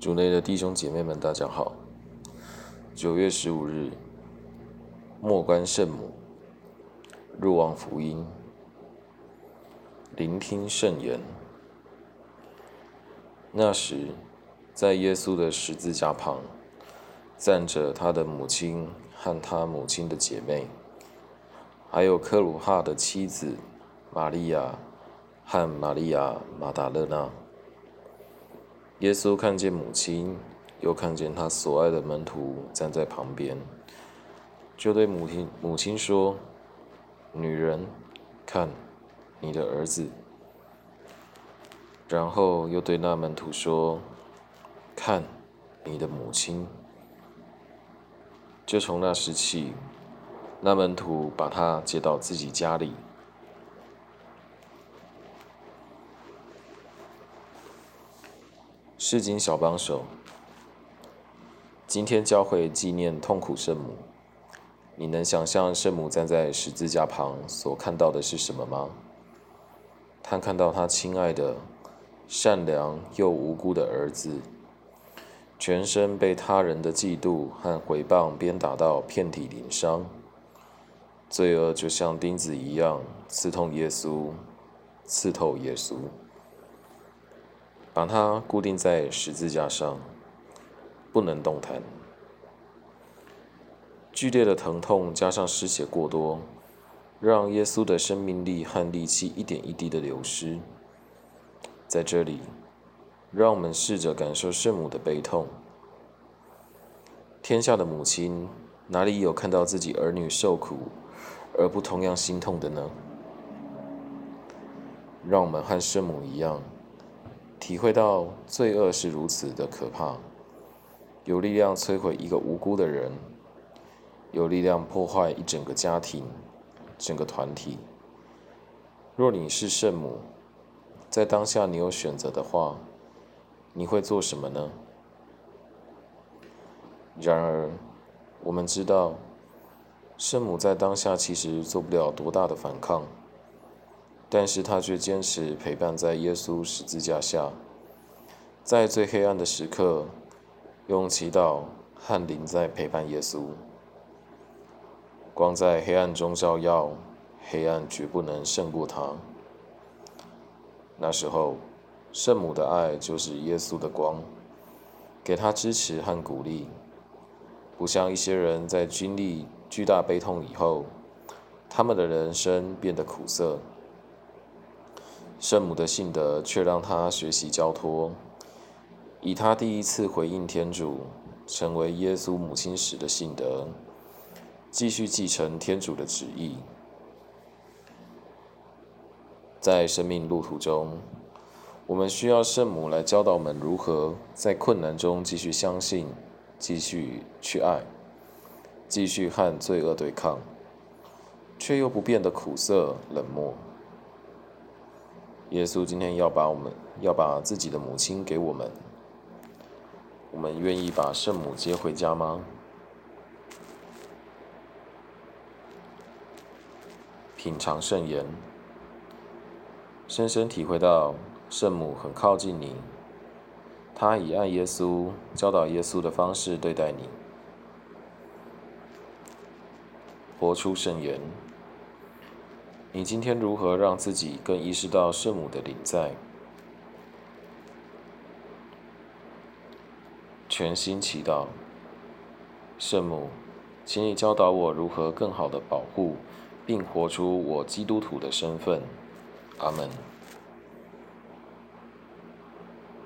主内的弟兄姐妹们，大家好。九月十五日，默观圣母，入望福音，聆听圣言。那时，在耶稣的十字架旁，站着他的母亲和他母亲的姐妹，还有克鲁哈的妻子玛利亚和玛利亚玛达勒纳。耶稣看见母亲，又看见他所爱的门徒站在旁边，就对母亲母亲说：“女人，看，你的儿子。”然后又对那门徒说：“看，你的母亲。”就从那时起，那门徒把他接到自己家里。释经小帮手，今天教会纪念痛苦圣母。你能想象圣母站在十字架旁所看到的是什么吗？她看到她亲爱的、善良又无辜的儿子，全身被他人的嫉妒和毁谤鞭打到遍体鳞伤，罪恶就像钉子一样刺痛耶稣，刺透耶稣。把它固定在十字架上，不能动弹。剧烈的疼痛加上失血过多，让耶稣的生命力和力气一点一滴的流失。在这里，让我们试着感受圣母的悲痛。天下的母亲哪里有看到自己儿女受苦而不同样心痛的呢？让我们和圣母一样。体会到罪恶是如此的可怕，有力量摧毁一个无辜的人，有力量破坏一整个家庭、整个团体。若你是圣母，在当下你有选择的话，你会做什么呢？然而，我们知道，圣母在当下其实做不了多大的反抗。但是他却坚持陪伴在耶稣十字架下，在最黑暗的时刻，用祈祷和灵在陪伴耶稣。光在黑暗中照耀，黑暗绝不能胜过他。那时候，圣母的爱就是耶稣的光，给他支持和鼓励，不像一些人在经历巨大悲痛以后，他们的人生变得苦涩。圣母的信德却让他学习交托，以他第一次回应天主，成为耶稣母亲时的信德，继续继承天主的旨意。在生命路途中，我们需要圣母来教导我们如何在困难中继续相信，继续去爱，继续和罪恶对抗，却又不变得苦涩冷漠。耶稣今天要把我们要把自己的母亲给我们，我们愿意把圣母接回家吗？品尝圣言，深深体会到圣母很靠近你，她以爱耶稣、教导耶稣的方式对待你，活出圣言。你今天如何让自己更意识到圣母的临在？全心祈祷，圣母，请你教导我如何更好的保护并活出我基督徒的身份。阿门。